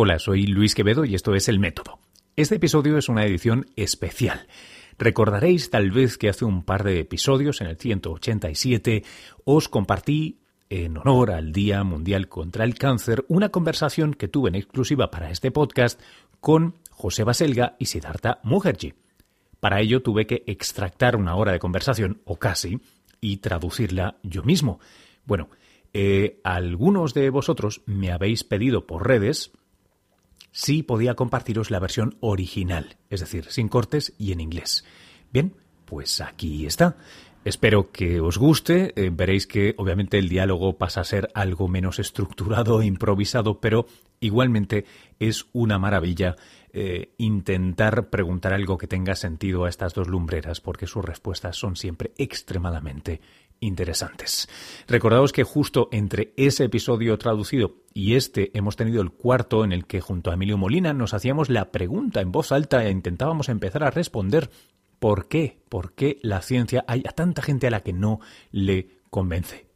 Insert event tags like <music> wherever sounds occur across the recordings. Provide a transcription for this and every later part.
Hola, soy Luis Quevedo y esto es El Método. Este episodio es una edición especial. Recordaréis tal vez que hace un par de episodios, en el 187, os compartí, en honor al Día Mundial contra el Cáncer, una conversación que tuve en exclusiva para este podcast con José Baselga y Siddhartha Mukherjee. Para ello tuve que extractar una hora de conversación, o casi, y traducirla yo mismo. Bueno, eh, algunos de vosotros me habéis pedido por redes si podía compartiros la versión original, es decir, sin cortes y en inglés. Bien, pues aquí está. Espero que os guste. Eh, veréis que obviamente el diálogo pasa a ser algo menos estructurado e <laughs> improvisado, pero igualmente es una maravilla eh, intentar preguntar algo que tenga sentido a estas dos lumbreras, porque sus respuestas son siempre extremadamente interesantes. Recordaos que justo entre ese episodio traducido y este hemos tenido el cuarto en el que junto a Emilio Molina nos hacíamos la pregunta en voz alta e intentábamos empezar a responder ¿por qué? ¿Por qué la ciencia hay a tanta gente a la que no le convence?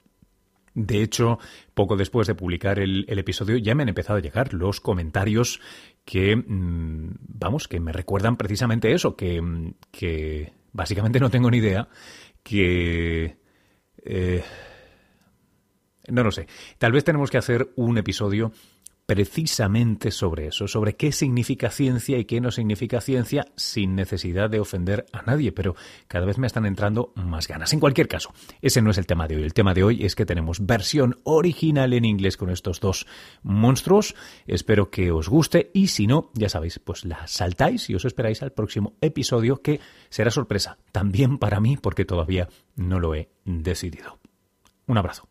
De hecho, poco después de publicar el, episodio ya me han empezado a llegar los comentarios que, mm, vamos, que me recuerdan precisamente eso, que, mm, que básicamente no tengo ni idea, que eh, no lo sé. Tal vez tenemos que hacer un episodio precisamente sobre eso, sobre qué significa ciencia y qué no significa ciencia sin necesidad de ofender a nadie, pero cada vez me están entrando más ganas. En cualquier caso, ese no es el tema de hoy. El tema de hoy es que tenemos versión original en inglés con estos dos monstruos. Espero que os guste y si no, ya sabéis, pues la saltáis y os esperáis al próximo episodio que será sorpresa también para mí porque todavía no lo he decidido. Un abrazo.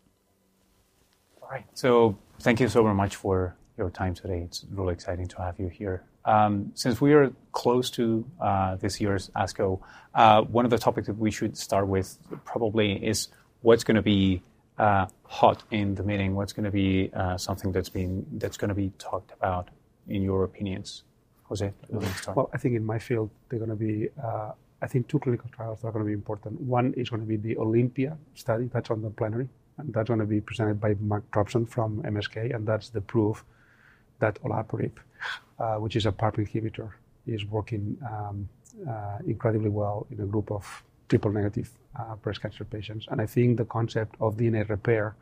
Your time today. It's really exciting to have you here. Um, since we are close to uh, this year's ASCO, uh, one of the topics that we should start with probably is what's going to be uh, hot in the meeting. What's going to be uh, something that's been that's going to be talked about, in your opinions, Jose? Well, I think in my field they're going to be. Uh, I think two clinical trials are going to be important. One is going to be the Olympia study. That's on the plenary, and that's going to be presented by Mark Robson from MSK, and that's the proof that olaparib, uh, which is a PARP inhibitor, is working um, uh, incredibly well in a group of triple negative uh, breast cancer patients. And I think the concept of DNA repair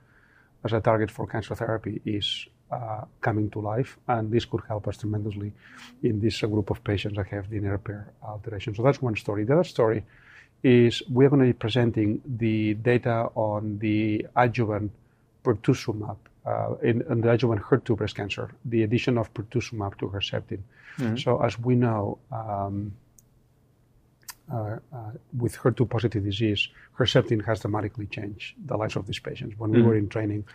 as a target for cancer therapy is uh, coming to life, and this could help us tremendously in this uh, group of patients that have DNA repair alterations. So that's one story. The other story is we're going to be presenting the data on the adjuvant pertuzumab uh, in, in, the adjuvant HER2 breast cancer, the addition of pertuzumab to Herceptin. Mm-hmm. So as we know, um, uh, uh, with HER2 positive disease, Herceptin has dramatically changed the lives of these patients. When mm-hmm. we were in training,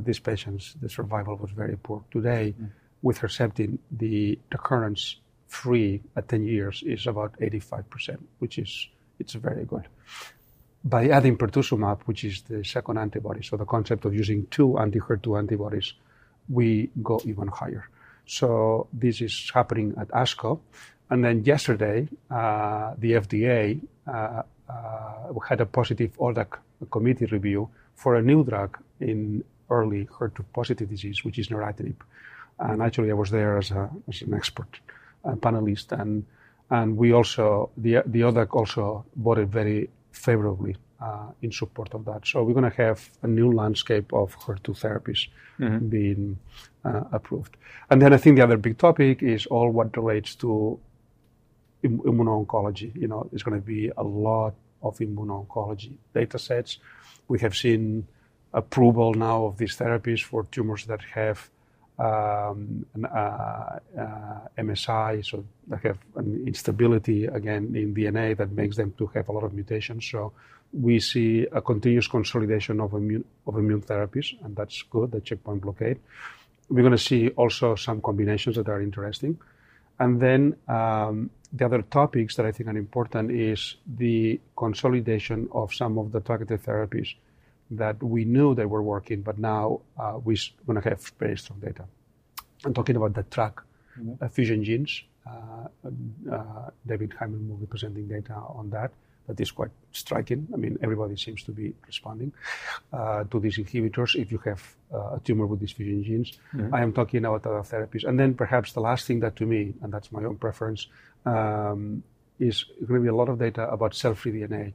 these patients, the survival was very poor. Today, mm-hmm. with Herceptin, the recurrence free at 10 years is about 85%, which is it's very good by adding pertuzumab, which is the second antibody, so the concept of using two anti-HER2 antibodies, we go even higher. So this is happening at ASCO. And then yesterday, uh, the FDA uh, uh, had a positive ODAC committee review for a new drug in early HER2 positive disease, which is neratinib. And actually, I was there as, a, as an expert panelist, and and we also the the ODAC also voted very favorably uh, in support of that. So we're going to have a new landscape of HER2 therapies mm-hmm. being uh, approved. And then I think the other big topic is all what relates to Im- immuno-oncology. You know, there's going to be a lot of immuno-oncology data sets. We have seen approval now of these therapies for tumors that have um, uh, uh, MSI, so they have an instability again in DNA that makes them to have a lot of mutations. So we see a continuous consolidation of immune, of immune therapies, and that's good, the checkpoint blockade. We're going to see also some combinations that are interesting. And then um, the other topics that I think are important is the consolidation of some of the targeted therapies that we knew they were working, but now uh, we're going to have very strong data. I'm talking about the TRK mm-hmm. uh, fusion genes. Uh, uh, David Hyman will be presenting data on that. that is quite striking. I mean, everybody seems to be responding uh, to these inhibitors if you have uh, a tumor with these fusion genes. Mm-hmm. I am talking about other therapies. And then perhaps the last thing that to me, and that's my own preference, um, is going to be a lot of data about cell-free DNA.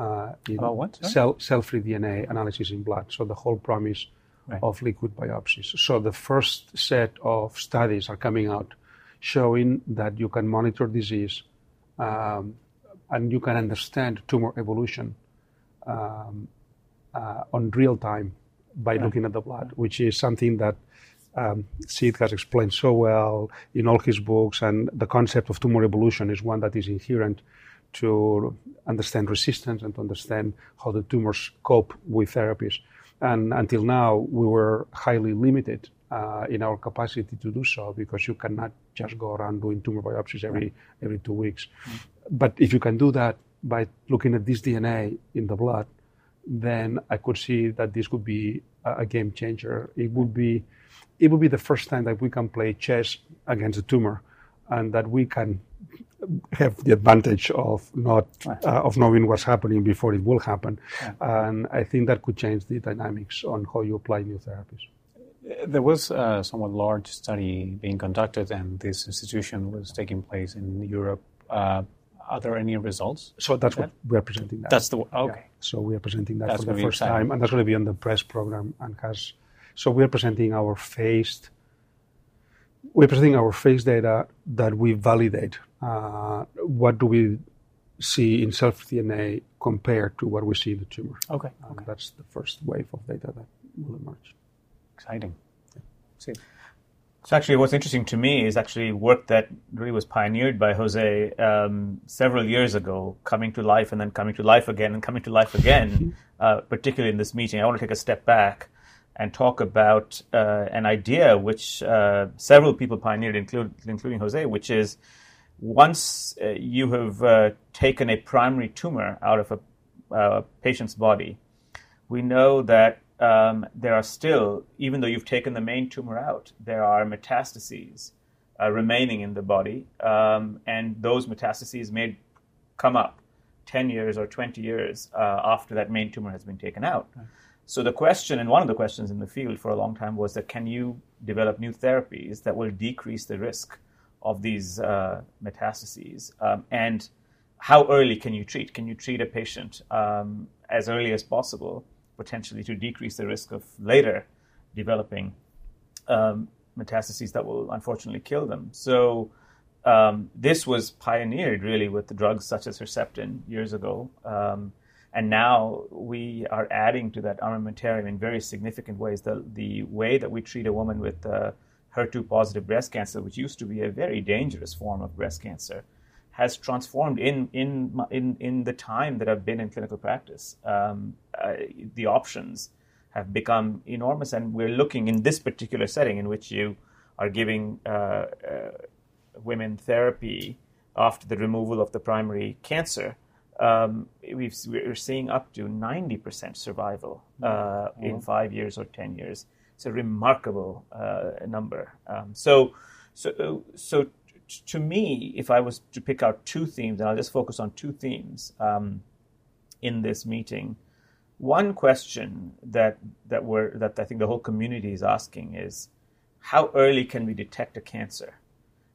Uh, about what? Cell, cell-free DNA analysis in blood. So the whole promise right. of liquid biopsies. So the first set of studies are coming out showing that you can monitor disease um, and you can understand tumor evolution um, uh, on real time by yeah. looking at the blood, which is something that um, Sid has explained so well in all his books. And the concept of tumor evolution is one that is inherent to understand resistance and to understand how the tumors cope with therapies. And until now, we were highly limited uh, in our capacity to do so because you cannot just go around doing tumor biopsies every every two weeks. Mm-hmm. But if you can do that by looking at this DNA in the blood, then I could see that this could be a, a game changer. It would be it would be the first time that we can play chess against a tumor, and that we can have the advantage of not uh, of knowing what's happening before it will happen. Yeah. And I think that could change the dynamics on how you apply new therapies. There was a somewhat large study being conducted, and this institution was taking place in Europe. Uh, are there any results? So that's what we are presenting. That. That's the okay. Yeah. So we are presenting that that's for the first time, and that's going to be on the press program, and has. So we are presenting our phased. We're presenting our phase data that we validate. Uh, what do we see in self DNA compared to what we see in the tumor? Okay. okay. That's the first wave of data that will emerge exciting. See. So actually, what's interesting to me is actually work that really was pioneered by Jose um, several years ago, coming to life and then coming to life again and coming to life again. uh, particularly in this meeting, I want to take a step back and talk about uh, an idea which uh, several people pioneered, include, including Jose, which is once uh, you have uh, taken a primary tumor out of a uh, patient's body, we know that um, there are still, even though you've taken the main tumor out, there are metastases uh, remaining in the body, um, and those metastases may come up 10 years or 20 years after that main tumor has been taken out. Right. So the question, and one of the questions in the field for a long time was that can you develop new therapies that will decrease the risk of these uh, metastases? Um, and how early can you treat? Can you treat a patient um, as early as possible? potentially to decrease the risk of later developing um, metastases that will unfortunately kill them. So um, this was pioneered really with drugs such as Herceptin years ago. Um, and now we are adding to that armamentarium in very significant ways. The, the way that we treat a woman with uh, HER2 positive breast cancer, which used to be a very dangerous form of breast cancer, has transformed in in in in the time that I've been in clinical practice. Um, uh, the options have become enormous, and we're looking in this particular setting in which you are giving uh, uh, women therapy after the removal of the primary cancer. Um, we are seeing up to 90% survival uh, mm-hmm. in five years or 10 years. It's a remarkable uh, number. Um, so, so, so to me, if I was to pick out two themes, and I'll just focus on two themes um, in this meeting. One question that that we're that I think the whole community is asking is, how early can we detect a cancer?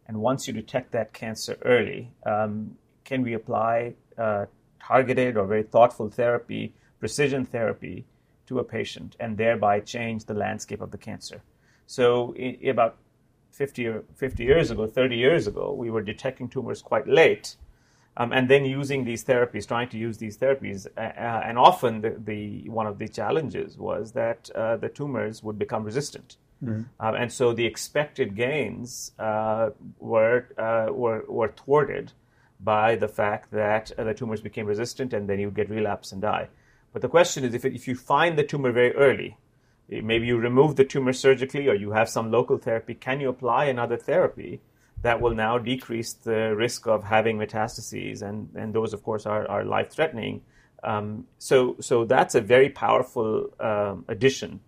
And once you detect that cancer early, um, can we apply uh, targeted or very thoughtful therapy, precision therapy, to a patient, and thereby change the landscape of the cancer? So, in, about 50, or 50 years ago, 30 years ago, we were detecting tumors quite late. Um, and then using these therapies, trying to use these therapies, uh, uh, and often the, the, one of the challenges was that uh, the tumors would become resistant, mm-hmm. um, and so the expected gains uh, were, uh, were were thwarted by the fact that uh, the tumors became resistant, and then you get relapse and die. But the question is, if it, if you find the tumor very early, maybe you remove the tumor surgically or you have some local therapy, can you apply another therapy that will now decrease the risk of having metastases? And, and those, of course, are, are life threatening. Um, so, so that's a very powerful um, addition.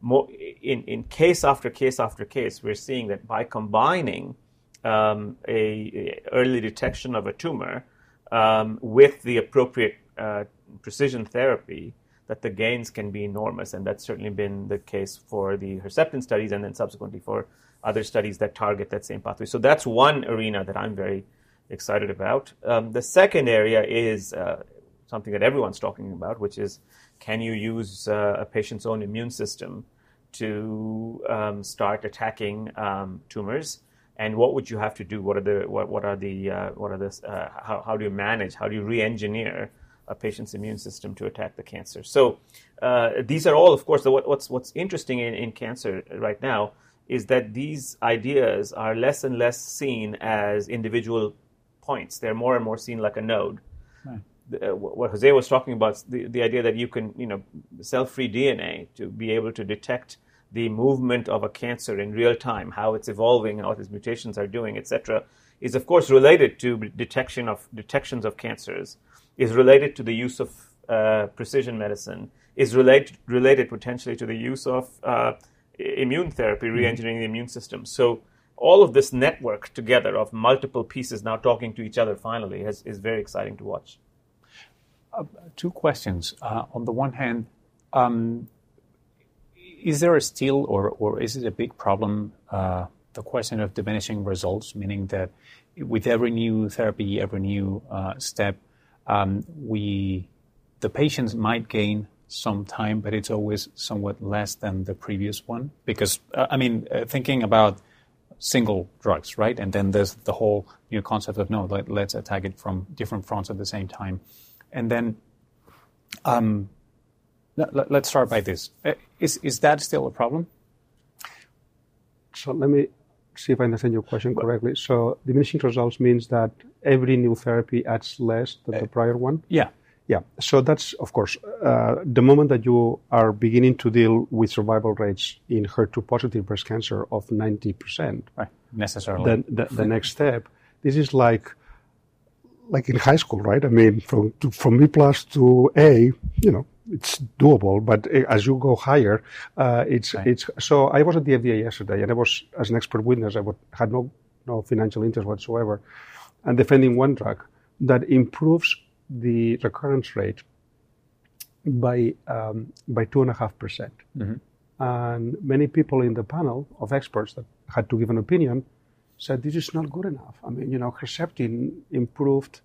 More, in, in case after case after case, we're seeing that by combining um, a, a, early detection of a tumor um, with the appropriate uh, precision therapy, that the gains can be enormous, and that's certainly been the case for the Herceptin studies, and then subsequently for other studies that target that same pathway. So that's one arena that I'm very excited about. Um, the second area is uh, something that everyone's talking about, which is can you use uh, a patient's own immune system to um, start attacking um, tumors? And what would you have to do? What are the what, what are the uh, what are the uh, how, how do you manage? How do you re-engineer a patient's immune system to attack the cancer? So uh, these are all, of course, the, what, what's what's interesting in, in cancer right now is that these ideas are less and less seen as individual points. They're more and more seen like a node. Right. The, uh, what Jose was talking about, the, the idea that you can, you know, cell-free DNA to be able to detect the movement of a cancer in real time, how it's evolving, how its mutations are doing, etc., is of course related to detection of detections of cancers, is related to the use of uh, precision medicine, is related related potentially to the use of uh, immune therapy, mm-hmm. re-engineering the immune system. So all of this network together of multiple pieces now talking to each other finally has, is very exciting to watch. Uh, two questions. Uh, on the one hand, um, is there a still or, or is it a big problem, uh, the question of diminishing results, meaning that with every new therapy, every new uh, step, um, we the patients might gain some time, but it's always somewhat less than the previous one. Because, uh, I mean, uh, thinking about single drugs, right? And then there's the whole new concept of no, let, us attack it from different fronts at the same time. And then, um, let, us start by this. Uh, is, is that still a problem? So let me see if I understand your question correctly. So diminishing results means that every new therapy adds less than the uh, prior one? Yeah. Yeah, so that's of course uh, the moment that you are beginning to deal with survival rates in HER2 positive breast cancer of 90%. Right, necessarily. Then the, the next step, this is like like in high school, right? I mean, from to, from B plus to A, you know, it's doable. But as you go higher, uh, it's right. it's. So I was at the FDA yesterday, and I was as an expert witness. I would, had no no financial interest whatsoever, and defending one drug that improves the recurrence rate by um, by two and a half percent. Mm-hmm. And many people in the panel of experts that had to give an opinion said this is not good enough. I mean, you know, Herceptin improved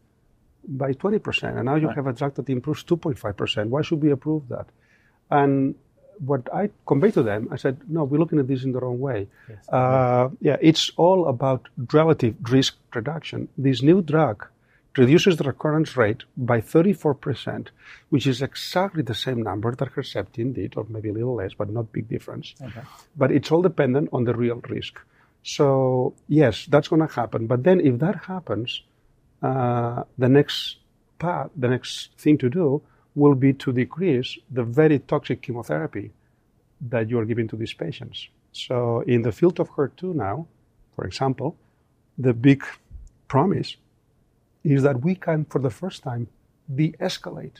by 20%, and now you right. have a drug that improves 2.5%. Why should we approve that? And what I conveyed to them, I said, no, we're looking at this in the wrong way. Yes. Uh, yeah, it's all about relative risk reduction. This new drug reduces the recurrence rate by 34%, which is exactly the same number that Herceptin did, or maybe a little less, but not big difference. Okay. But it's all dependent on the real risk. So yes, that's going to happen. But then if that happens, uh, the next path, the next thing to do will be to decrease the very toxic chemotherapy that you are giving to these patients. So in the field of HER2 now, for example, the big promise is that we can, for the first time, de-escalate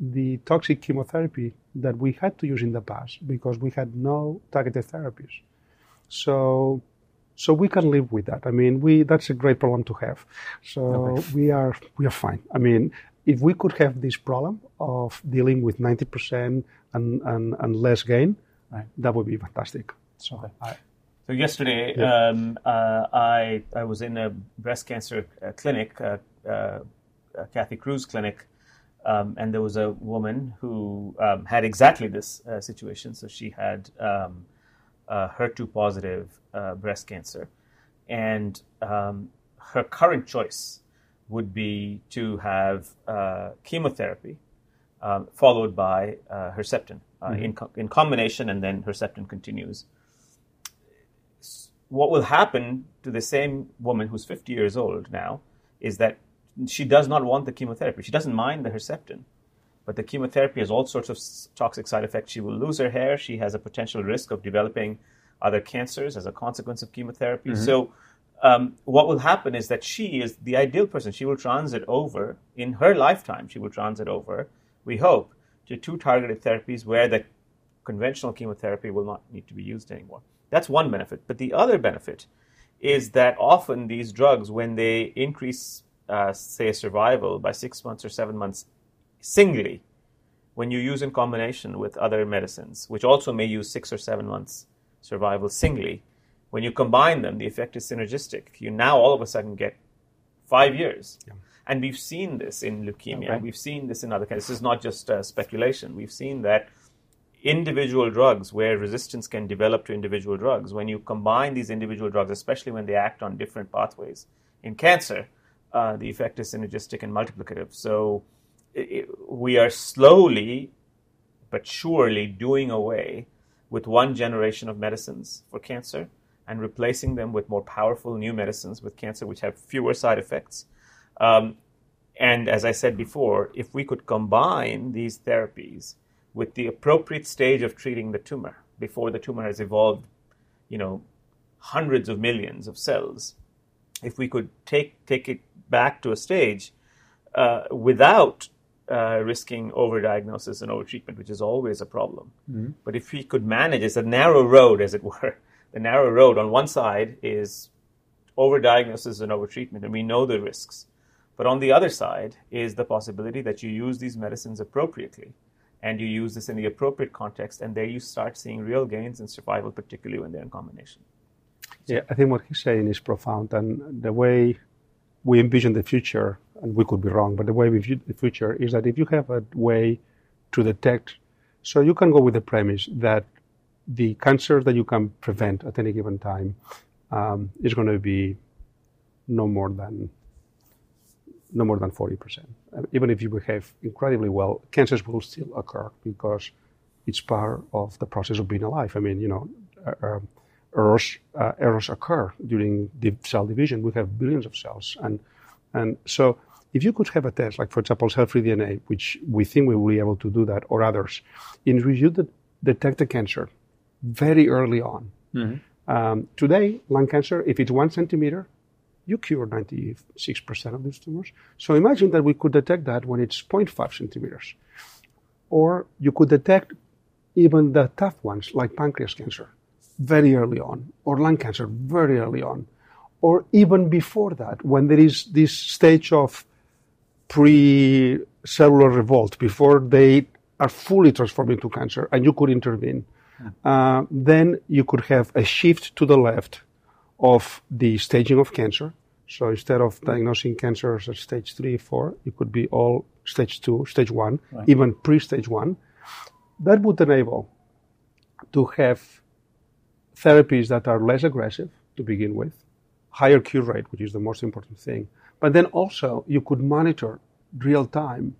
the toxic chemotherapy that we had to use in the past because we had no targeted therapies. So, so we can live with that. I mean, we that's a great problem to have. So okay. we are we are fine. I mean, if we could have this problem of dealing with 90% and, and, and less gain, right. that would be fantastic. So okay. I, so yesterday, yeah. um, uh, I I was in a breast cancer uh, clinic, uh, uh, Kathy Crew's clinic, um, and there was a woman who um, had exactly this uh, situation. So she had um, HER2 positive breast cancer, and um, her current choice would be to have chemotherapy um, followed by Herceptin mm-hmm. in, co- in combination, and then Herceptin continues what will happen to the same woman who's 50 years old now is that she does not want the chemotherapy. She doesn't mind the Herceptin, but the chemotherapy has all sorts of toxic side effects. She will lose her hair. She has a potential risk of developing other cancers as a consequence of chemotherapy. Mm-hmm. So, um, what will happen is that she is the ideal person. She will transit over in her lifetime. She will transit over, we hope, to two targeted therapies where the conventional chemotherapy will not need to be used anymore. That's one benefit. But the other benefit is that often these drugs, when they increase uh, say, survival by six months or seven months singly when you use in combination with other medicines, which also may use six or seven months survival singly. When you combine them, the effect is synergistic. You now all of a sudden get five years. Yeah. And we've seen this in leukemia. Okay. We've seen this in other cases. This is not just uh, speculation. We've seen that individual drugs, where resistance can develop to individual drugs, when you combine these individual drugs, especially when they act on different pathways in cancer, uh, the effect is synergistic and multiplicative. So we are slowly but surely doing away with one generation of medicines for cancer and replacing them with more powerful new medicines with cancer, which have fewer side effects. Um, and as I said before, if we could combine these therapies with the appropriate stage of treating the tumor before the tumor has evolved, you know, hundreds of millions of cells, if we could take take it back to a stage uh, without uh, risking overdiagnosis and overtreatment, which is always a problem. Mm-hmm. But if we could manage, it's a narrow road, as it were. <laughs> The narrow road on one side is overdiagnosis and overtreatment, and we know the risks. But on the other side is the possibility that you use these medicines appropriately and you use this in the appropriate context, and there you start seeing real gains in survival, particularly when they're in combination. Yeah, I think what he's saying is profound, and the way we envision the future, and we could be wrong, but the way we view the future is that if you have a way to detect, so you can go with the premise that the cancer that you can prevent at any given time um, is going to be no more than no more than 40%. Even if you behave incredibly well, cancers will still occur because it's part of the process of being alive. I mean, you know, uh, um, errors, uh, errors occur during the cell division. We have billions of cells. And, and so if you could have a test, like for example, cell-free DNA, which we think we will be able to do that, or others, in which you detect the cancer very early on. Mm-hmm. Um, today, lung cancer, if it's one centimeter, you cure 96% of these tumors. So imagine that we could detect that when it's 0.5 centimeters. Or you could detect even the tough ones, like pancreas cancer, very early on, or lung cancer very early on, or even before that, when there is this stage of pre cellular revolt, before they are fully transformed into cancer, and you could intervene. Hmm. Uh, then you could have a shift to the left of the staging of cancer. So instead of diagnosing cancer as stage three, four, it could be all stage two, stage one, right. even pre-stage one. That would enable to have therapies that are less aggressive to begin with, higher cure rate, which is the most important thing. But then also you could monitor real time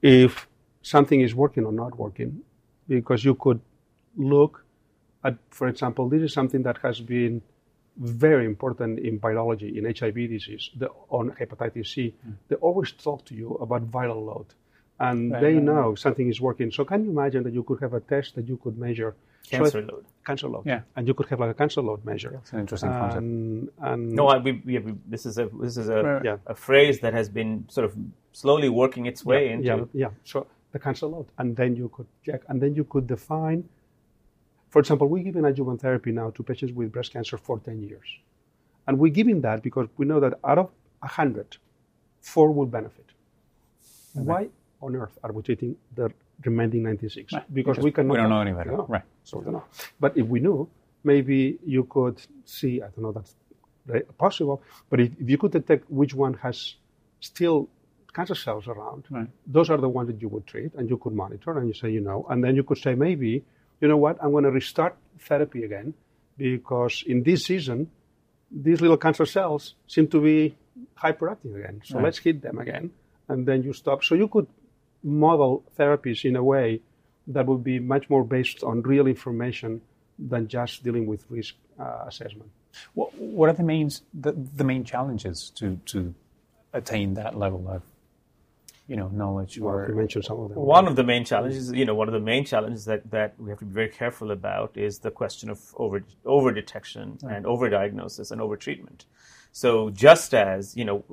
if something is working or not working, because you could look at, for example, this is something that has been very important in virology, in HIV disease, the, on hepatitis C. Mm. They always talk to you about viral load, and right, they right, know right. something is working. So can you imagine that you could have a test that you could measure cancer so load? Cancer load, yeah, and you could have like a cancer load measure. That's an interesting and, concept. And no, I, we, we, we, this is a this is a, yeah. a phrase that has been sort of slowly working its way yeah, into yeah, yeah. So the cancer load, and then you could check, and then you could define for example, we're giving adjuvant therapy now to patients with breast cancer for 10 years. And we're giving that because we know that out of 100, four will benefit. Okay. Why on earth are we treating the remaining 96? Right. Because, because, we cannot. We don't know any better. Know. Right. So we don't know. But if we knew, maybe you could see, I don't know, that's possible, but if, if you could detect which one has still cancer cells around, right. those are the ones that you would treat and you could monitor and you say, you know, and then you could say maybe you know what, I'm going to restart therapy again because in this season, these little cancer cells seem to be hyperactive again. So right. let's hit them again, and then you stop. So you could model therapies in a way that would be much more based on real information than just dealing with risk uh, assessment. What, what are the main the, the main challenges to to attain that level of you know knowledge or you mentioned some of them. One of the main challenges, you know, one of the main challenges that, that we have to be very careful about is the question of over over detection right. and over diagnosis and over treatment. So just as you know,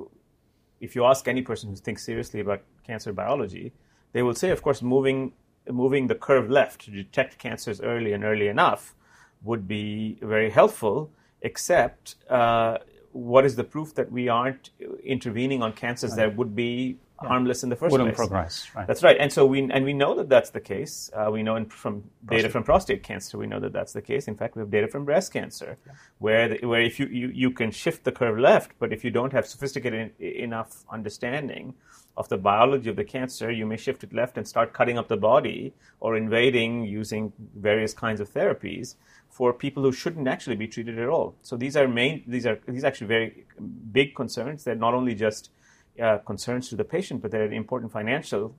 if you ask any person who thinks seriously about cancer biology, they will say, of course, moving moving the curve left to detect cancers early and early enough would be very helpful. Except uh, what is the proof that we aren't intervening on cancers that would be yeah. harmless in the 1st Wouldn't place? progress. Right. That's right. And so we and we know that that's the case. Uh, we know in, from prostate. data from prostate cancer, we know that that's the case. In fact, we have data from breast cancer, yeah. where the, where if you, you you can shift the curve left, but if you don't have sophisticated enough understanding of the biology of the cancer, you may shift it left and start cutting up the body or invading using various kinds of therapies for people who shouldn't actually be treated at all. So these are main these are these are actually very big concerns. They're not only just uh, concerns to the patient, but there are important financial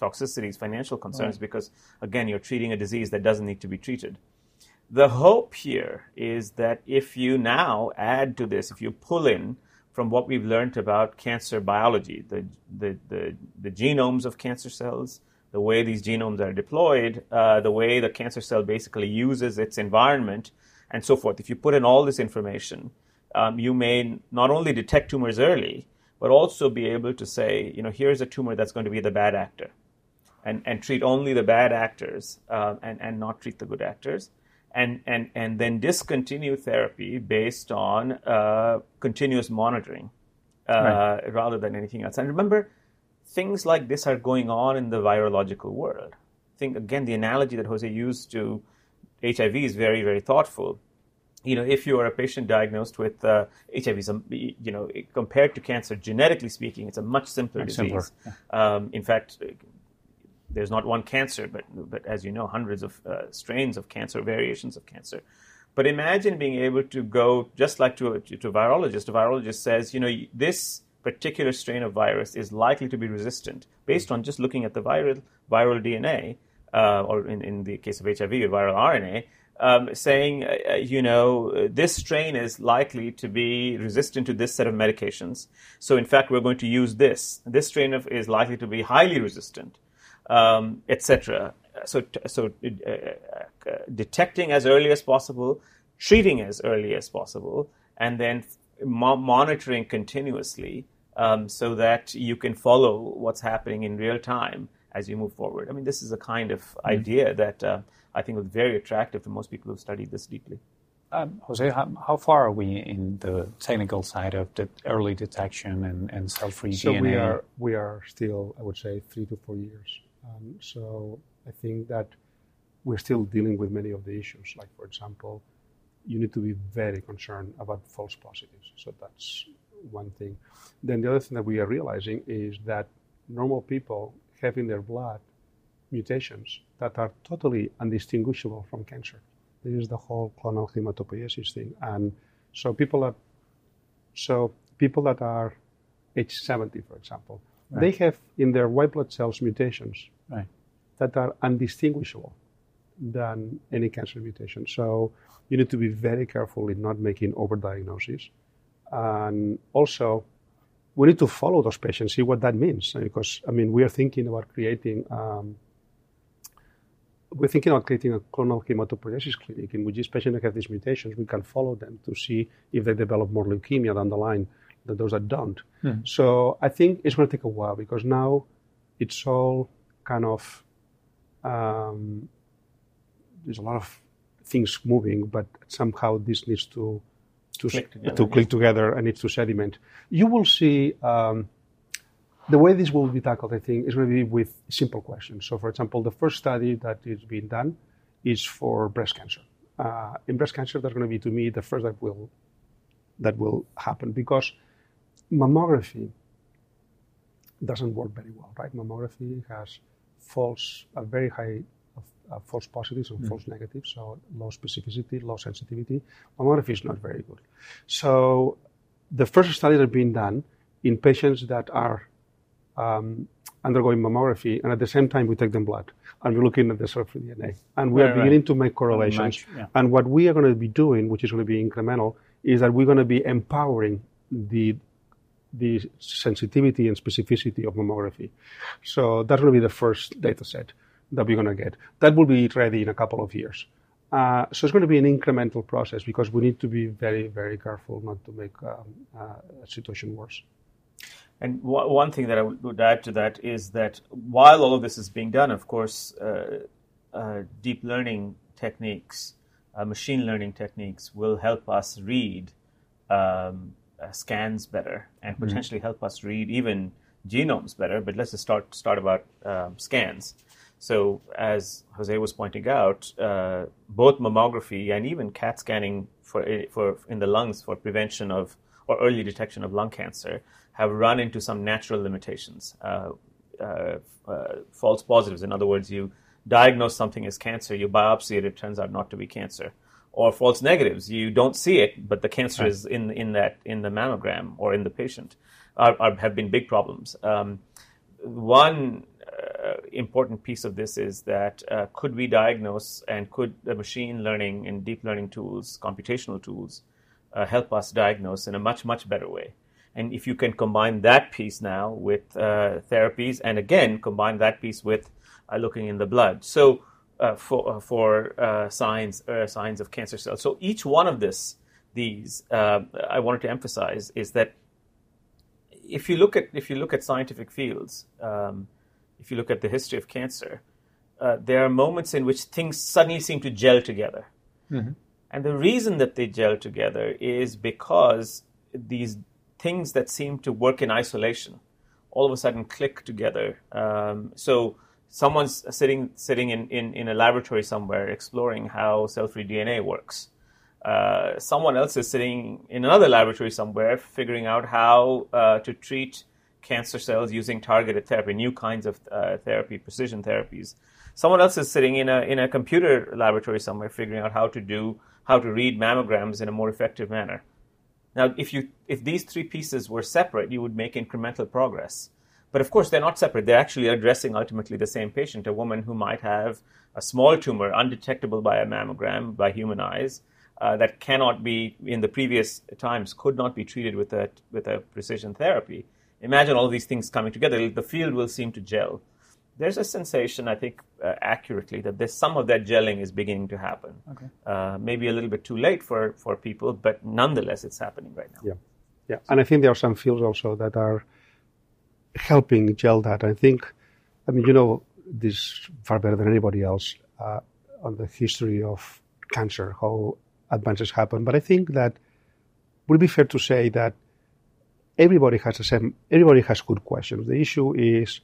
toxicities, financial concerns, right. because again, you're treating a disease that doesn't need to be treated. The hope here is that if you now add to this, if you pull in from what we've learned about cancer biology, the, the, the, the genomes of cancer cells, the way these genomes are deployed, uh, the way the cancer cell basically uses its environment, and so forth. If you put in all this information, um, you may not only detect tumors early, but also be able to say, you know, here's a tumor that's going to be the bad actor, and, and treat only the bad actors uh, and, and not treat the good actors and, and, and then discontinue therapy based on uh, continuous monitoring uh, right. rather than anything else. And remember, things like this are going on in the virological world. I think, again, the analogy that Jose used to HIV is very, very thoughtful. You know, if you are a patient diagnosed with uh, HIV, you know, compared to cancer, genetically speaking, it's a much simpler much disease. Simpler. Yeah. Um, in fact, there's not one cancer, but, but as you know, hundreds of uh, strains of cancer, variations of cancer. But imagine being able to go just like to a, to a virologist. A virologist says, you know, this particular strain of virus is likely to be resistant based on just looking at the viral viral DNA, uh, or in, in the case of HIV, viral RNA. Um, saying, uh, you know, this strain is likely to be resistant to this set of medications. So, in fact, we're going to use this. This strain of, is likely to be highly resistant um, etc. So, so uh, uh, detecting as early as possible, treating as early as possible, and then mo- monitoring continuously um, so that you can follow what's happening in real time as you move forward. I mean, this is a kind of mm-hmm. idea that uh, I think was very attractive to most people who've studied this deeply. Um, Jose, how, how, far are we in the technical side of the early detection and, and cell-free so DNA? So we are we are still, I would say, three to four years. Um, so I think that we're still dealing with many of the issues. Like, for example, you need to be very concerned about false positives. So that's one thing. Then the other thing that we are realizing is that normal people have in their blood mutations that are totally undistinguishable from cancer. This is the whole clonal hematopoiesis thing. And so people are so people that are age 70, for example, Right. They have in their white blood cells mutations right. that are undistinguishable than any cancer mutation. So you need to be very careful in not making overdiagnoses. And also, we need to follow those patients, see what that means. Because, I mean, we are thinking about creating, um, we're thinking about creating a clonal hematopoiesis clinic in which these patients that have these mutations, we can follow them to see if they develop more leukemia down the line than those that don't. Hmm. So I think it's going to take a while because now it's all kind of um, there's a lot of things moving, but somehow this needs to to click together, to click together and it's to sediment. You will see um, the way this will be tackled. I think is going to be with simple questions. So, for example, the first study that is being done is for breast cancer. Uh, in breast cancer, that's going to be to me the first that will that will happen because mammography doesn't work very well, right? Mammography has false, a very high uh, false positives and mm. false negatives, so low specificity, low sensitivity. Mammography is not very good. So the first studies are being done in patients that are um, undergoing mammography, and at the same time we take them blood and we're looking at the cell-free DNA, and we right, are beginning right. to make correlations. yeah. And what we are going to be doing, which is going to be incremental, is that we're going to be empowering the the sensitivity and specificity of mammography. So that's going to be the first data set that we're going to get. That will be ready in a couple of years. Uh, so it's going to be an incremental process because we need to be very, very careful not to make um, uh, a situation worse. And w- one thing that I would add to that is that while all of this is being done, of course, uh, uh deep learning techniques, uh, machine learning techniques will help us read um, uh, scans better and potentially mm-hmm. help us read even genomes better. But let's just start start about um, scans. So, as Jose was pointing out, uh, both mammography and even CAT scanning for for in the lungs for prevention of or early detection of lung cancer have run into some natural limitations. Uh, uh, uh, false positives. In other words, you diagnose something as cancer, you biopsy it, it turns out not to be cancer. Or false negatives, you don't see it, but the cancer is in in that in the mammogram or in the patient. Are, are have been big problems. Um, one uh, important piece of this is that uh, could we diagnose and could the machine learning and deep learning tools, computational tools, uh, help us diagnose in a much much better way? And if you can combine that piece now with uh, therapies, and again combine that piece with uh, looking in the blood. So uh, for for signs signs of cancer cells. So each one of this these I wanted to emphasize is that if you look at if you look at scientific fields, um, if you look at the history of cancer, there are moments in which things suddenly seem to gel together. Mm-hmm. And the reason that they gel together is because these things that seem to work in isolation all of a sudden click together. Um, so someone's sitting sitting in, in, in a laboratory somewhere exploring how cell-free DNA works. Uh, someone else is sitting in another laboratory somewhere figuring out how uh, to treat cancer cells using targeted therapy, new kinds of uh, therapy, precision therapies. Someone else is sitting in a in a computer laboratory somewhere figuring out how to do how to read mammograms in a more effective manner. Now, if you if these three pieces were separate, you would make incremental progress. But of course, they're not separate. They're actually addressing ultimately the same patient, a woman who might have a small tumor undetectable by a mammogram, by human eyes, uh, that cannot be, in the previous times, could not be treated with a, with a precision therapy. Imagine all these things coming together. The field will seem to gel. There's a sensation, I think, uh, accurately, that there's some of that gelling is beginning to happen. Okay. Uh, maybe a little bit too late for, for people, but nonetheless, it's happening right now. Yeah. Yeah. And I think there are some fields also that are helping gel that. I think, I mean, you know this far better than anybody else uh, on the history of cancer, how advances happen. But I think that would be fair to say that everybody has the same, everybody has good questions. The issue is,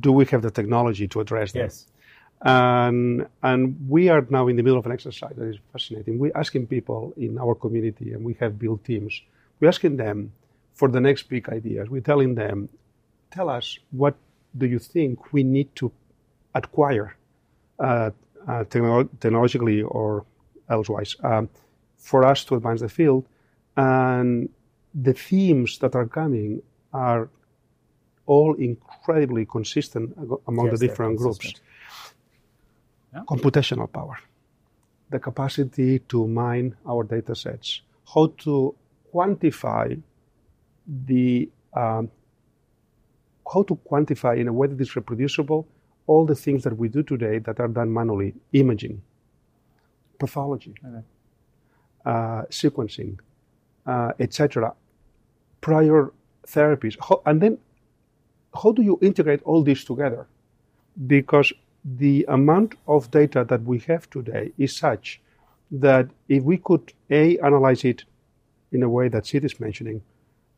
do we have the technology to address them? Yes. And, and we are now in the middle of an exercise that is fascinating. We're asking people in our community, and we have built teams, we're asking them for the next big ideas. We're telling them, tell us what do you think we need to acquire uh, uh, technolo- technologically or elsewise um, for us to advance the field. And the themes that are coming are all incredibly consistent among yes, the different groups. Yeah. Computational power, the capacity to mine our data sets, how to quantify the um, how to quantify in a way that is reproducible all the things that we do today that are done manually. Imaging, pathology, okay. uh, sequencing, uh, etc. Prior therapies. How, and then, how do you integrate all this together? Because the amount of data that we have today is such that if we could A, analyze it in a way that Sid is mentioning,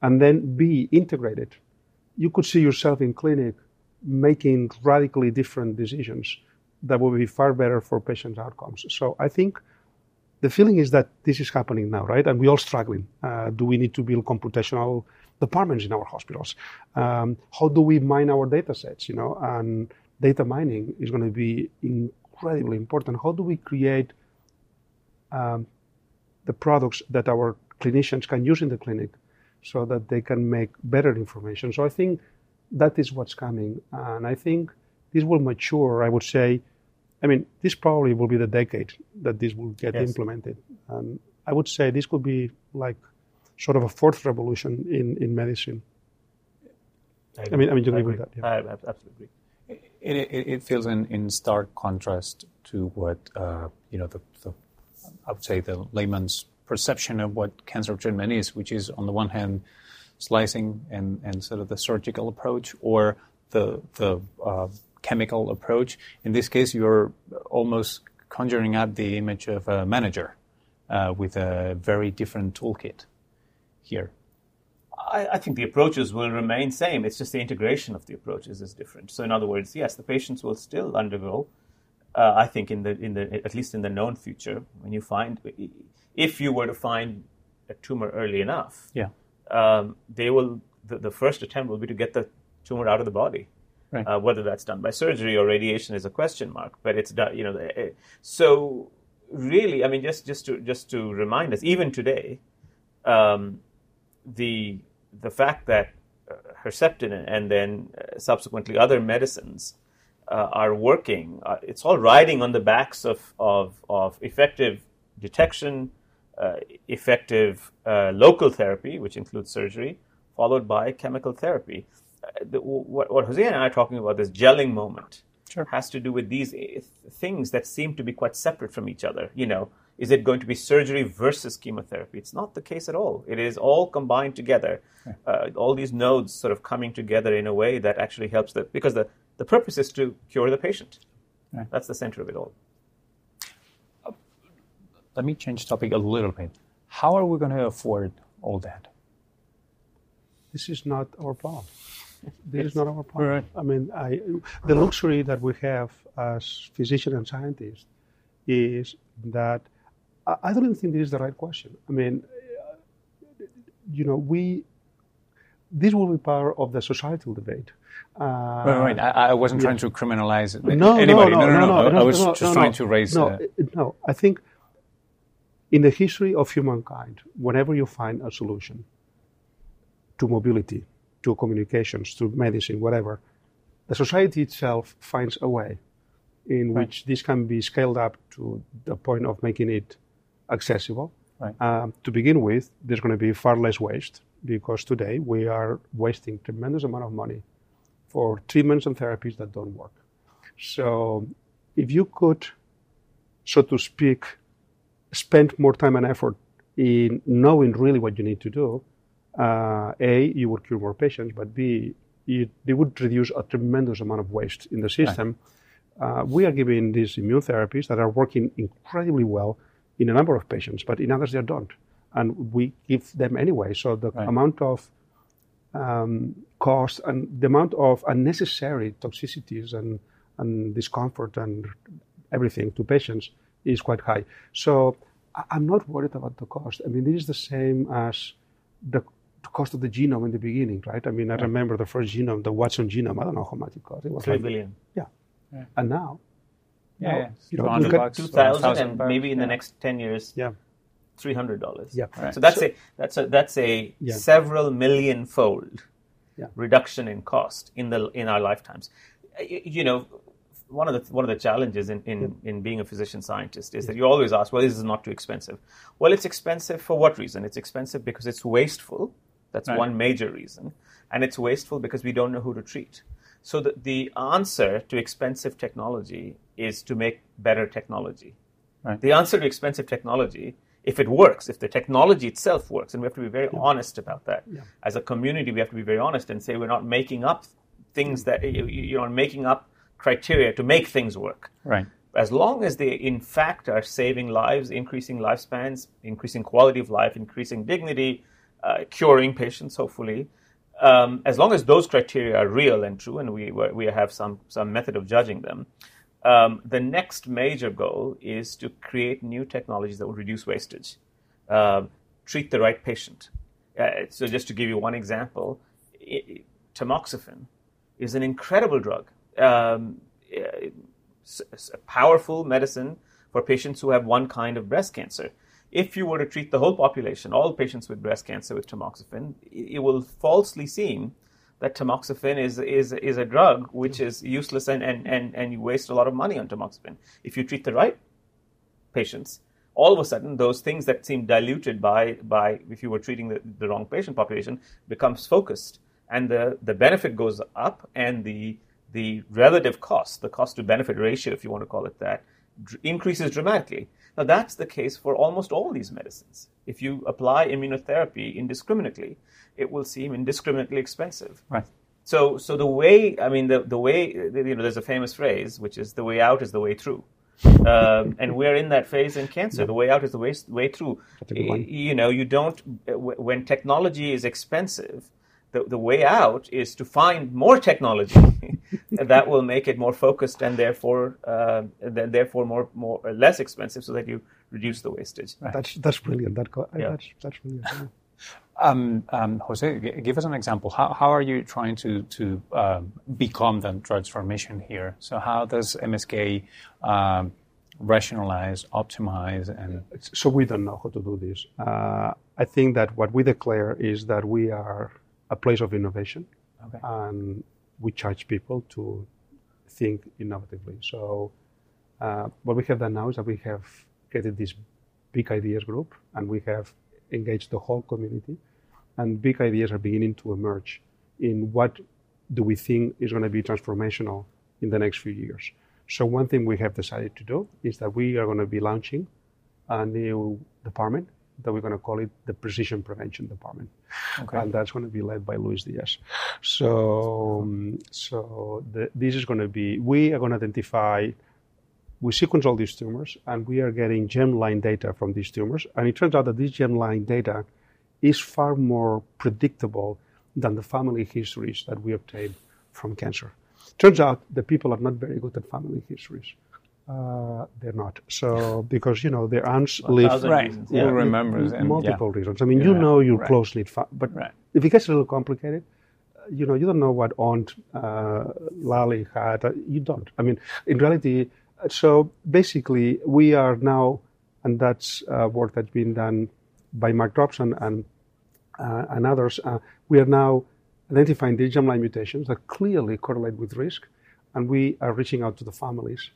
and then B, integrate it you could see yourself in clinic making radically different decisions that would be far better for patient outcomes. So I think the feeling is that this is happening now, right? And we're all struggling. Uh, do we need to build computational departments in our hospitals? Um, how do we mine our data sets, you know? And data mining is going to be incredibly important. How do we create um, the products that our clinicians can use in the clinic so that they can make better information. So I think that is what's coming. And I think this will mature, I would say. I mean, this probably will be the decade that this will get yes. implemented. And I would say this could be like sort of a fourth revolution in, in medicine. I, I mean, I mean, you agree, with that? Yeah. I, I absolutely agree. It, it, it, feels in, in stark contrast to what uh, you know the, the I would say the layman's perception of what cancer treatment is, which is on the one hand slicing and, and sort of the surgical approach or the, the uh, chemical approach. In this case, you're almost conjuring up the image of a manager uh, with a very different toolkit here. I, I, think the approaches will remain same. It's just the integration of the approaches is different. So, in other words, yes, the patients will still undergo. Uh, I think in the in the at least in the known future, when you find if you were to find a tumor early enough, yeah, um, they will. The, the, first attempt will be to get the tumor out of the body. Right. Uh, whether that's done by surgery or radiation is a question mark, but it's done. You know, eh, so really, I mean, just just to just to remind us, even today, um, the the fact that uh, Herceptin and then uh, subsequently other medicines uh, are working, uh, it's all riding on the backs of, of, of effective detection, uh, effective uh, local therapy, which includes surgery, followed by chemical therapy. The, what, what, Jose and I are talking about, this gelling moment, sure. has to do with these things that seem to be quite separate from each other. You know, is it going to be surgery versus chemotherapy? It's not the case at all. It is all combined together. Uh, all these nodes sort of coming together in a way that actually helps the because the, the purpose is to cure the patient. Right. That's the center of it all. Uh, let me change topic a little bit. How are we going to afford all that? This is not our problem. This is not our problem. Right. I mean, I, the luxury that we have as physicians and scientists is that I don't even think this is the right question. I mean, you know, we this will be part of the societal debate. Uh, right, right. I, I wasn't yeah. trying to criminalize no, anybody. No, no, no. no, no, I was just trying to raise. No, uh, no. I think in the history of humankind, whenever you find a solution to mobility, to communications, to medicine, whatever, the society itself finds a way in right. which this can be scaled up to the point of making it accessible. Right. Um, to begin with, there's going to be far less waste because today we are wasting tremendous amount of money for treatments and therapies that don't work. So, if you could, so to speak, spend more time and effort in knowing really what you need to do, uh, A, you would cure more patients, but B, you, they would reduce a tremendous amount of waste in the system. Right. Uh, we are giving these immune therapies that are working incredibly well in a number of patients, but in others they don't. And we give them anyway. So the right. amount of um, cost and the amount of unnecessary toxicities and, and discomfort and everything to patients is quite high. So I'm not worried about the cost. I mean, this is the same as the cost of the genome in the beginning, right? I mean, I remember the first genome, the Watson genome. I don't know how much it cost. It was Three like, billion. Yeah. yeah. And now, yeah, yeah. you know, look at- 2000 and maybe in yeah. the next 10 years yeah, $300 yeah. Right. so that's So- a that's a that's a Yeah. several million fold Yeah. reduction in cost in the in our lifetimes you know one of the one of the challenges in, in, in being a physician scientist is that you always ask, well, is this is not too expensive. Well, it's expensive for what reason? It's expensive because it's wasteful. That's Right. one major reason. And it's wasteful because we don't know who to treat. So the, the answer to expensive technology is to make better technology. Right. The answer to expensive technology, if it works, if the technology itself works, and we have to be very honest about that. As a community, we have to be very honest and say we're not making up things that you- you're making up criteria to make things work. Right. As long as they, in fact, are saving lives, increasing lifespans, increasing quality of life, increasing dignity, uh, curing patients, hopefully, um, as long as those criteria are real and true, and we we have some some method of judging them, um, the next major goal is to create new technologies that will reduce wastage, um, treat the right patient. Uh, so, just to give you one example, i- i- tamoxifen is an incredible drug. Um, it's it's a powerful medicine for patients who have one kind of breast cancer. If you were to treat the whole population, all patients with breast cancer with tamoxifen, it will falsely seem that tamoxifen is, is, is a drug which is useless and, and, and, and you waste a lot of money on tamoxifen. If you treat the right patients, all of a sudden those things that seem diluted by, by if you were treating the, the wrong patient population becomes focused and the, the benefit goes up and the, the relative cost, the cost to benefit ratio, if you want to call it that, increases dramatically. Now, that's the case for almost all these medicines. If you apply immunotherapy indiscriminately, it will seem indiscriminately expensive. Right. So, so the way, I mean, the, the way, you know, there's a famous phrase, which is the way out is the way through. Um, <laughs> and we're in that phase in cancer. The way out is the way, way through. That's a good one. Y- You know, you don't, when technology is expensive, the, the way out is to find more technology <laughs> that will make it more focused and therefore, uh, then therefore more, more less expensive so that you reduce the wastage. That's that's brilliant. That co- Yeah. that's that's brilliant. yeah. <laughs> Um, um, Jose, g- give us an example. How, how are you trying to to um, become the transformation here? So how does MSK um, rationalize, optimize, and So we don't know how to do this. Uh, I think that what we declare is that we are a place of innovation, Okay. and we charge people to think innovatively. So uh, what we have done now is that we have created this big ideas group, and we have engaged the whole community, and big ideas are beginning to emerge in what do we think is going to be transformational in the next few years. So one thing we have decided to do is that we are going to be launching a new department that we're going to call it the Precision Prevention Department, Okay. and that's going to be led by Luis Diaz. So, um, so the, this is going to be we are going to identify. We sequence all these tumors, and we are getting germline data from these tumors. And it turns out that this germline data is far more predictable than the family histories that we obtain from cancer. Turns out that people are not very good at family histories. Uh, they're not. So because you know their aunts live thousand right? reasons, Who yeah. remembers? And, yeah. multiple reasons. I mean, you Yeah, know your right. close knit, fa- but Right. if it gets a little complicated, uh, you know, you don't know what aunt uh, Lali had. Uh, you don't. I mean, in reality, uh, so basically, we are now, and that's uh, work that's been done by Mark Robson and uh, and others. Uh, we are now identifying the germline mutations that clearly correlate with risk, and we are reaching out to the families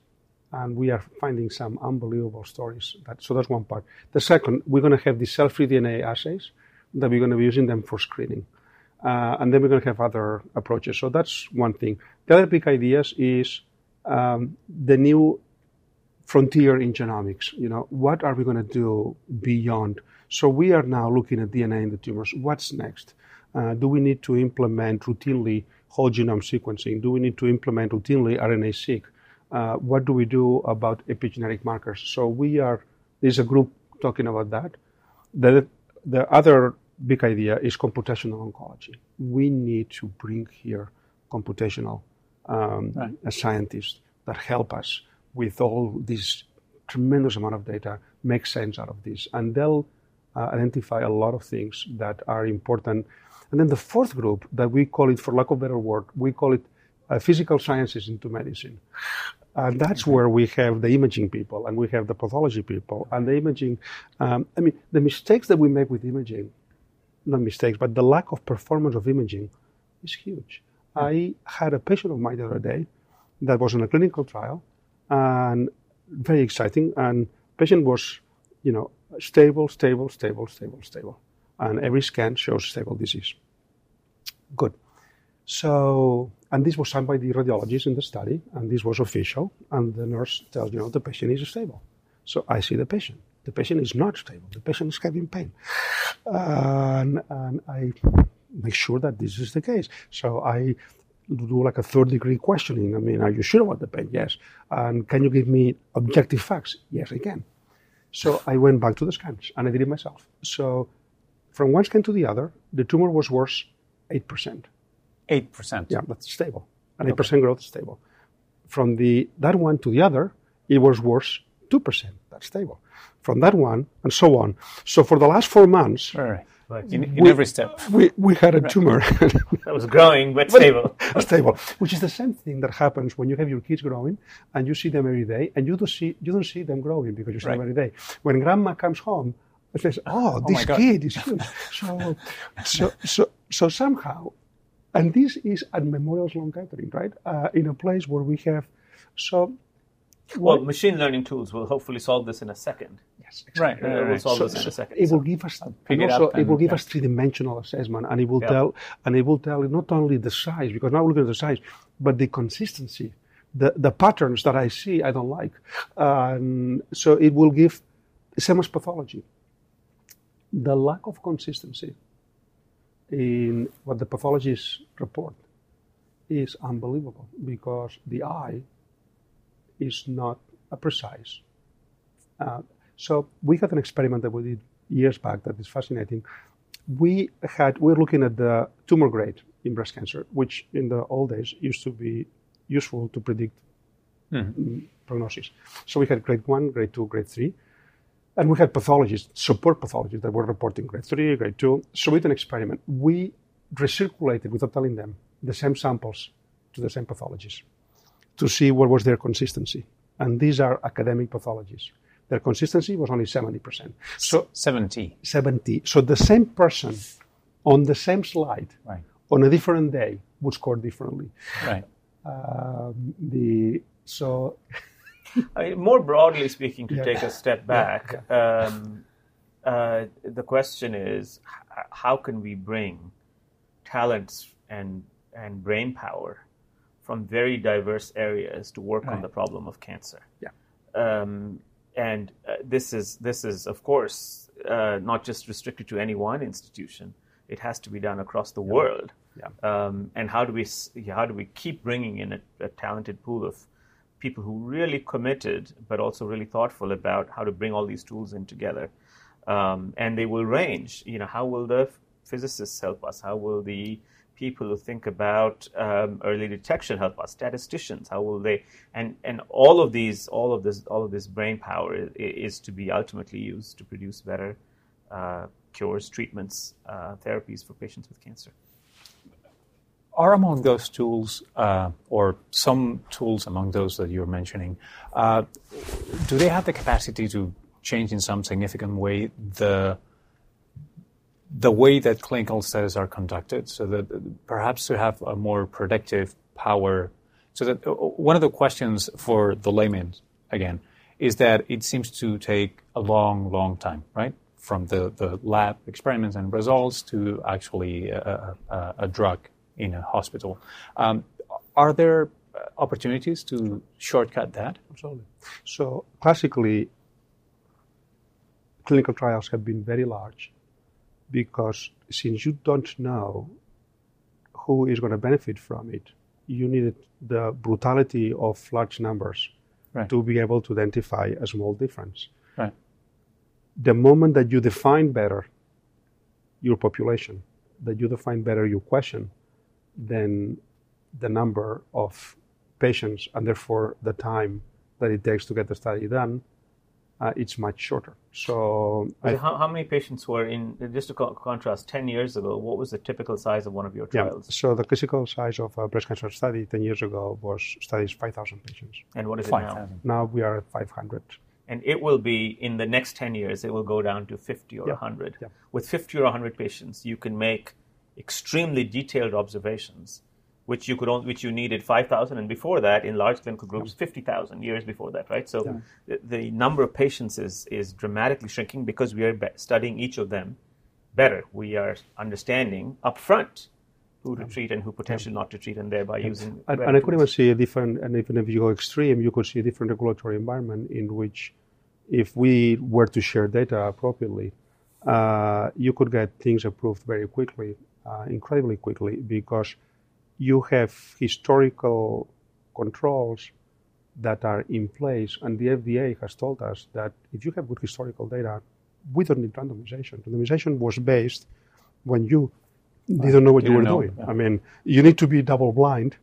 and we are finding some unbelievable stories. That, so that's one part. The second, we're going to have these cell-free DNA assays that we're going to be using them for screening, uh, and then we're going to have other approaches. So that's one thing. The other big ideas is um, the new frontier in genomics. You know, what are we going to do beyond? So we are now looking at DNA in the tumors. What's next? Uh, do we need to implement routinely whole genome sequencing? Do we need to implement routinely RNA-seq? Uh, what do we do about epigenetic markers? So we are. There's a group talking about that. The the other big idea is computational oncology. We need to bring here computational um, Right. scientists that help us with all this tremendous amount of data, make sense out of this, and they'll uh, identify a lot of things that are important. And then the fourth group that we call it, for lack of a better word, we call it physical sciences into medicine. And that's where we have the imaging people and we have the pathology people. And the imaging, um, I mean, the mistakes that we make with imaging, not mistakes, but the lack of performance of imaging is huge. I had a patient of mine the other day that was in a clinical trial and very exciting. And patient was, you know, stable, stable, stable, stable, stable. And every scan shows stable disease. Good. So, and this was signed by the radiologist in the study, and this was official. And the nurse tells you know the patient is stable. So I see the patient. The patient is not stable. The patient is having pain, and, and I make sure that this is the case. So I do like a third degree questioning. I mean, are you sure about the pain? Yes. And can you give me objective facts? Yes, I can. So I went back to the scans and I did it myself. So from one scan to the other, the tumor was worse 8%. Eight percent. Yeah, that's stable. And 8% growth is stable. From the that one to the other, it was worse 2%. That's stable. From that one, and so on. So for the last four months, Right. Right. In, in We- every step. we, we had a tumor <laughs> That was growing but stable. <laughs> stable, which is the same thing that happens when you have your kids growing and you see them every day, and you don't see you don't see them growing because you see them every day. When grandma comes home, it says, "Oh, oh my this kid is huge." so, so, so, so somehow, and this is at Memorial Sloan Kettering, right? Uh, in a place where we have so. Well, machine learning tools will hopefully solve this in a second. yes, Right. Uh, right, We'll solve So- this in a second. It So- will give us, pick and it also up it will and- give yeah. us three-dimensional assessment, and it will Yeah. tell, and it will tell not only the size because now we're looking at the size, but the consistency, the the patterns that I see I don't like, um, so it will give same as pathology. The lack of consistency in what the pathologists report is unbelievable because the eye is not precise. Uh, so we had an experiment that we did years back that is fascinating. We had we were looking at the tumor grade in breast cancer, which in the old days used to be useful to predict mm, prognosis. So we had grade one, grade two, grade three, and we had pathologists, support pathologists that were reporting grade three, grade two. So we did an experiment. We recirculated without telling them the same samples to the same pathologists to see what was their consistency. And these are academic pathologists. Their consistency was only 70%. So 70. 70. So the same person on the same slide Right. on a different day would score differently. Right. Um, the so <laughs> I mean, more broadly speaking, to Yeah. take a step back, um, uh, the question is how can we bring talents and, and brain power from very diverse areas to work on the problem of cancer? Yeah. Um, and uh, this is this is of course uh, not just restricted to any one institution. It has to be done across the world. Yeah. Um, and how do we how do we keep bringing in a, a talented pool of people who really committed, but also really thoughtful about how to bring all these tools in together? Um, and they will range. You know, how will the physicists help us? How will the people who think about um, early detection help us? Statisticians, how will they? And and all of these, all of this, all of this brain power is, is to be ultimately used to produce better uh, cures, treatments, uh, therapies for patients with cancer. Are among those tools, uh, or some tools among those that you're mentioning, uh, do they have the capacity to change in some significant way the the way that clinical studies are conducted, so that perhaps to have a more predictive power? So that uh, one of the questions for the layman again is that it seems to take a long, long time, right? From the, the lab experiments and results to actually a, a, a drug in a hospital. Um, are there uh, opportunities to shortcut that? Absolutely. So classically, clinical trials have been very large because since you don't know who is going to benefit from it, you needed the brutality of large numbers Right. to be able to identify a small difference. Right. The moment that you define better your population, that you define better your question, then the number of patients and therefore the time that it takes to get the study done, uh, it's much shorter. So I, how, how many patients were in, just to co- contrast, 10 years ago, what was the typical size of one of your trials? yeah, trials? so the physical size of a breast cancer study 10 years ago was studies 5,000 patients. And what is it now? 5,000. Now we are at 500. And it will be, in the next 10 years, it will go down to 50 or Yeah. 100. Yeah. With 50 or 100 patients, you can make extremely detailed observations, which you could only, which you needed 5,000, and before that, in large clinical groups, 50,000 years before that, right? So the, the number of patients is, is dramatically shrinking because we are be- studying each of them better. We are understanding upfront who to treat and who potentially not to treat, and thereby using. And, and I could even see a different, and even if you go extreme, you could see a different regulatory environment in which, if we were to share data appropriately, uh, you could get things approved very quickly, uh, incredibly quickly, because you have historical controls that are in place, and the FDA has told us that if you have good historical data, we don't need randomization. Randomization was based when you didn't know what you, You were know, doing. yeah. I mean, you need to be double blind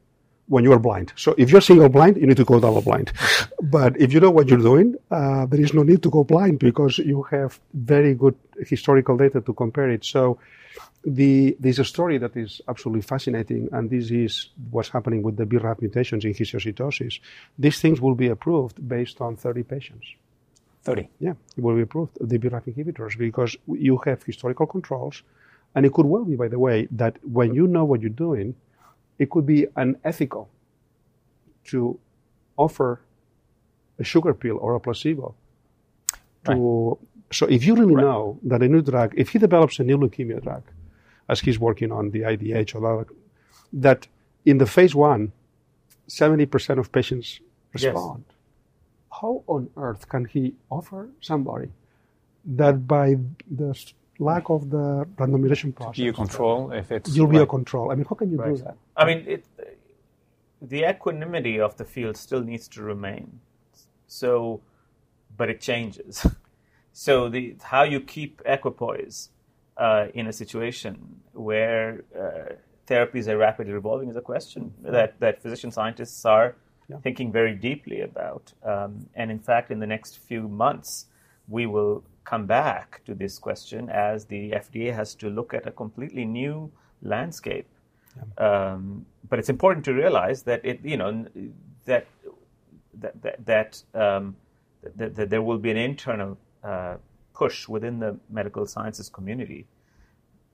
when you are blind. So if you're single blind, you need to go double blind. but if you know what you're doing, uh, there is no need to go blind because you have very good historical data to compare it. So the, there's a story that is absolutely fascinating, and this is what's happening with the BRAF mutations in histiocytosis. These things will be approved based on 30 patients. 30. Yeah, it will be approved, the BRAF inhibitors, because you have historical controls. And it could well be, by the way, that when you know what you're doing, it could be unethical to offer a sugar pill or a placebo. To, So if you really know that a new drug, if he develops a new leukemia drug, as he's working on the IDH or other, that in the phase one, 70% of patients respond. Yes. How on earth can he offer somebody that by the lack of the randomization process, Do you control if it's. you'll be a control? I mean, how can you do that? I mean, it, the equanimity of the field still needs to remain. So, but it changes. <laughs> so the how you keep equipoise uh, in a situation where uh, therapies are rapidly evolving is a question that, that physician scientists are yeah. thinking very deeply about. Um, and in fact, in the next few months, we will come back to this question as the FDA has to look at a completely new landscape. Yeah. Um, but it's important to realize that it, you know, that that that, that, um, that, that there will be an internal uh, push within the medical sciences community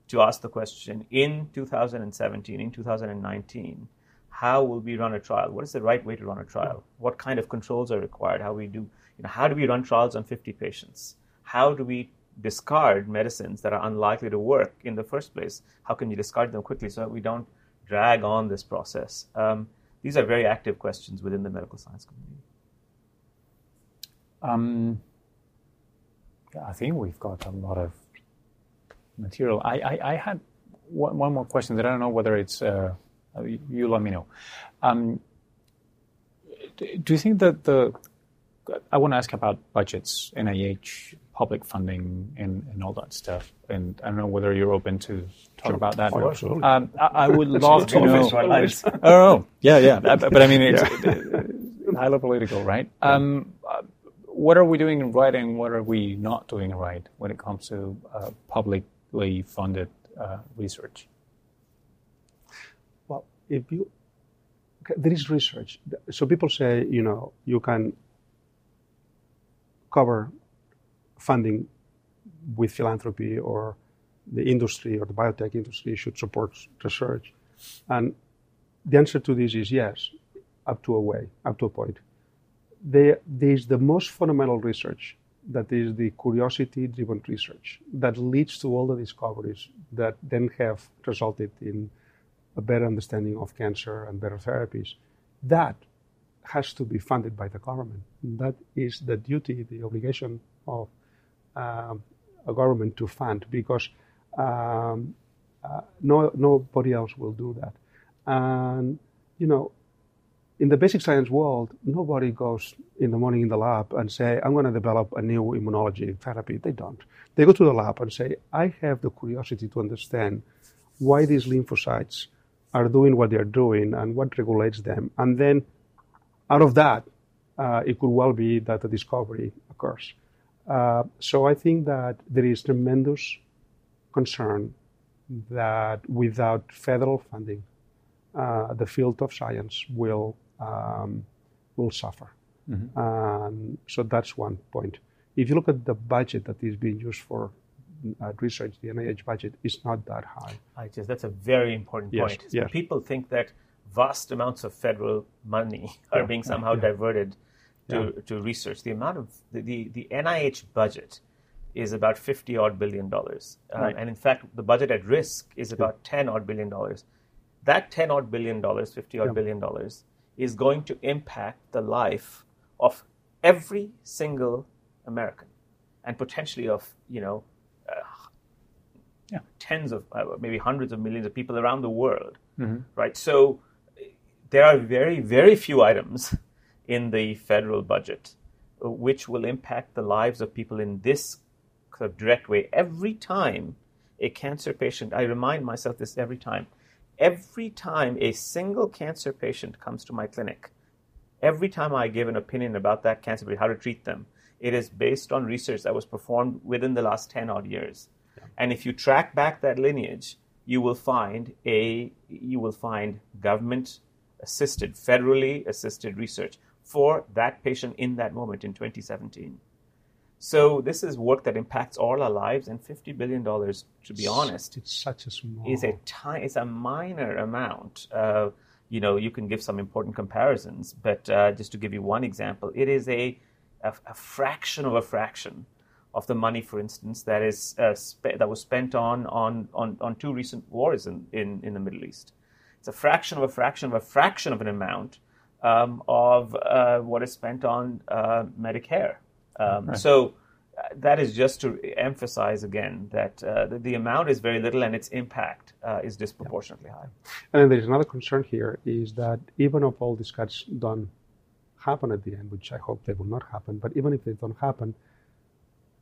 to ask the question in 2017, in 2019, how will we run a trial? What is the right way to run a trial? What kind of controls are required? How we do, you know, how do we run trials on 50 patients? How do we discard medicines that are unlikely to work in the first place? How can you discard them quickly so that we don't drag on this process? Um, these are very active questions within the medical science community. Um, I think we've got a lot of material. I, I, I had one, one, more question that I don't know whether it's, uh, you let me know. Um, do you think that the, I want to ask about budgets, NIH, public funding, and, and all that stuff. And I don't know whether you're open to talk sure. about that. Oh, absolutely. Um, I, I, would <laughs> love to know. I, don't know. Yeah, yeah. But I mean, it's <laughs> yeah. highly political, right? Um, what are we doing right and what are we not doing right when it comes to uh, publicly funded uh, research? Well, if you there is research, so people say you know you can cover funding with philanthropy or the industry or the biotech industry should support research, and the answer to this is yes, up to a way, up to a point there is the most fundamental research that is the curiosity driven research that leads to all the discoveries that then have resulted in a better understanding of cancer and better therapies. That has to be funded by the government. That is the duty, the obligation of government to fund because um, uh, no, nobody else will do that. And, you know, in the basic science world, nobody goes in the morning in the lab and say, I'm going to develop a new immunology therapy. They don't. They go to the lab and say, I have the curiosity to understand why these lymphocytes are doing what they're doing and what regulates them. And then out of that, uh, it could well be that a discovery occurs. Uh, so I think that there is tremendous concern that without federal funding, uh, the field of science will um, will suffer. Mm-hmm. Um, so that's one point. If you look at the budget that is being used for uh, research, the NIH budget is not that high. I just that's a very important yes, point. Yes. People think that vast amounts of federal money <laughs> are yeah, being somehow yeah. diverted to, yeah. to research. The amount of the, the, the, NIH budget is about 50 odd billion dollars. Uh, right. And in fact, the budget at risk is about 10 odd billion dollars. That 10 odd billion dollars, 50 odd billion dollars, is going to impact the life of every single American and potentially of, you know, uh, yeah. tens of, uh, maybe hundreds of millions of people around the world, mm-hmm. right? So there are very, very few items in the federal budget uh, which will impact the lives of people in this sort of direct way. Every time a cancer patient, I remind myself this every time, every time a single cancer patient comes to my clinic, every time I give an opinion about that cancer how to treat them, it is based on research that was performed within the last 10 odd years. Yeah. And if you track back that lineage, you will find a you will find government assisted, federally assisted research for that patient in that moment in 2017. So this is work that impacts all our lives, and fifty billion dollars, to be honest, it's such a small, is a tiny, it's a minor amount. Uh, you know, you can give some important comparisons, but uh, just to give you one example, it is a, a, a fraction of a fraction of the money, for instance, that is uh, spe- that was spent on, on on on two recent wars in, in in the Middle East. It's a fraction of a fraction of a fraction of an amount um, of uh, what is spent on uh, Medicare um, right. So uh, that is just to emphasize again that uh, the, the, amount is very little and its impact uh, is disproportionately yeah. high. And then there's another concern here is that even if all these cuts done happen at the end, which I hope they will not happen, but even if they don't happen,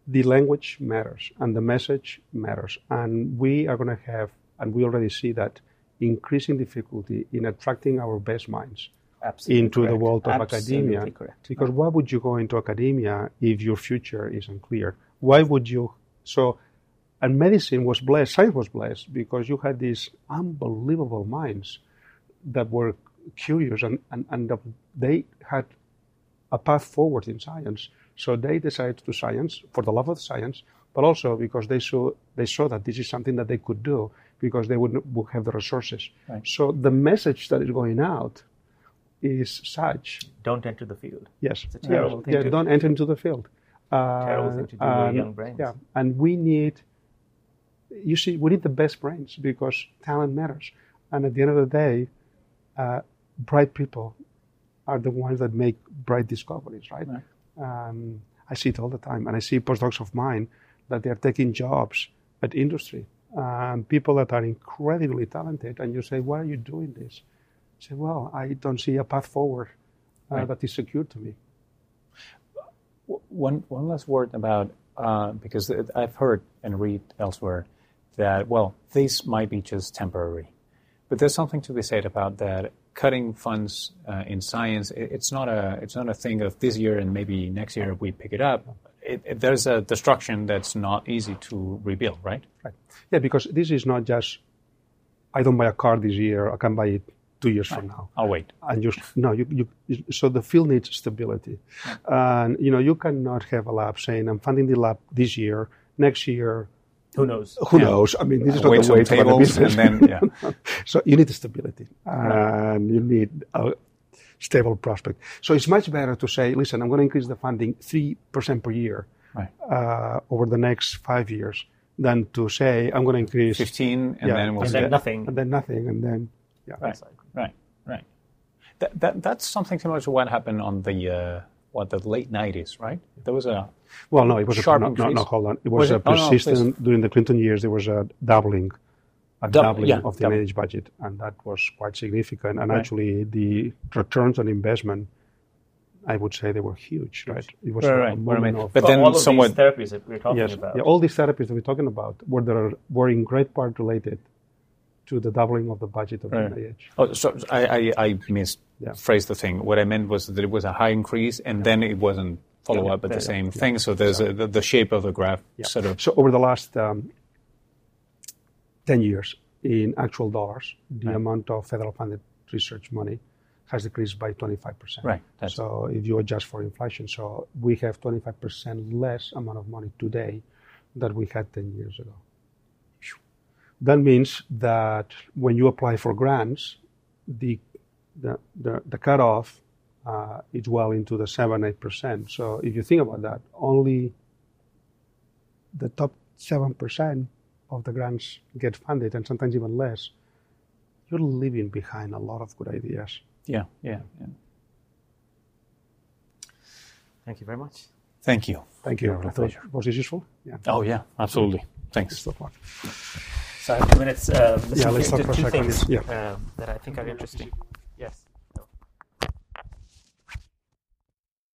the language matters and the message matters. And we are going to have, and we already see that, increasing difficulty in attracting our best minds Absolutely into the world of Absolutely academia. correct. Because why would you go into academia if your future is unclear? Why would you? So, and medicine was blessed, science was blessed because you had these unbelievable minds that were curious and, and, and they had a path forward in science. So they decided to science for the love of science, but also because they saw they saw that this is something that they could do because they would, would have the resources. Right. So the message that is going out is such Don't enter the field. Yes. It's a terrible yeah, thing yeah, to- don't enter into the field. Uh, Terrible thing to do with and- young brains. Yeah, and we need. You see, we need the best brains because talent matters. And at the end of the day, uh, bright people are the ones that make bright discoveries, right? Right. Um, I see it all the time, and I see postdocs of mine that they are taking jobs at industry. Um, people that are incredibly talented, and you say, "Why are you doing this?" Say, "Well, I don't see a path forward uh, Right. that is secure to me." One, one last word about, uh, because I've heard and read elsewhere that, well, these might be just temporary. But there's something to be said about that cutting funds uh, in science. It, it's, not a, it's not a thing of this year and maybe next year we pick it up. It, it, there's a destruction that's not easy to rebuild, right? Right. Yeah, because this is not just I don't buy a car this year, I can buy it two years from now. I'll wait. And you no, you, you so the field needs stability, and you know you cannot have a lab saying I'm funding the lab this year, next year. Who knows? Who knows? I mean, this is not the way to run a business. and then, yeah. <laughs> so you need stability, and you need a stable prospect. So it's much better to say, listen, I'm going to increase the funding three percent per year Right. uh, over the next five years, than to say I'm going to increase 15 and Yeah. then we'll And then nothing. and then nothing, and then yeah. Right, right, right. That, that, that's something similar to what happened on the uh, what the late 90s, right? There was a Well, no, it was Sharp a, no, no, increase? no, hold on. It Was was, a it? Oh, no, persistent during the Clinton years. There was a doubling, a Dou- doubling yeah, of the double. NIH budget, and that was quite significant. And Right. actually, the returns on investment, I would say, they were huge. Right? It was Right, a right. I moment mean- of but then all of somewhat- these therapies that we're talking yes, about. yeah, all these therapies that we're talking about were there, were in great part related to the doubling of the budget of Right. the NIH. Oh, so I, I, I Yeah. misphrased the thing. What I meant was that it was a high increase, and then it wasn't follow up at the Yeah. same thing. So there's a, the, the shape of the graph Yeah. sort of. So over the last um, 10 years, in actual dollars, the Right. amount of federal funded research money has decreased by 25%. Right, that's- So if you adjust for inflation, so we have 25% less amount of money today than we had 10 years ago. That means that when you apply for grants, the, the, the, the cutoff uh, is well into the 7 8%. So if you think about that, only the top 7% of the grants get funded, and sometimes even less, you're leaving behind a lot of good ideas. Yeah, yeah, yeah. Thank you very much. Thank you. Thank you. Yeah, my I thought- pleasure. Was this useful? Yeah. Oh, yeah, absolutely. Thanks. So far. So I have two minutes. Uh, Yeah, let's talk for two things Yeah. uh, that I think are interesting.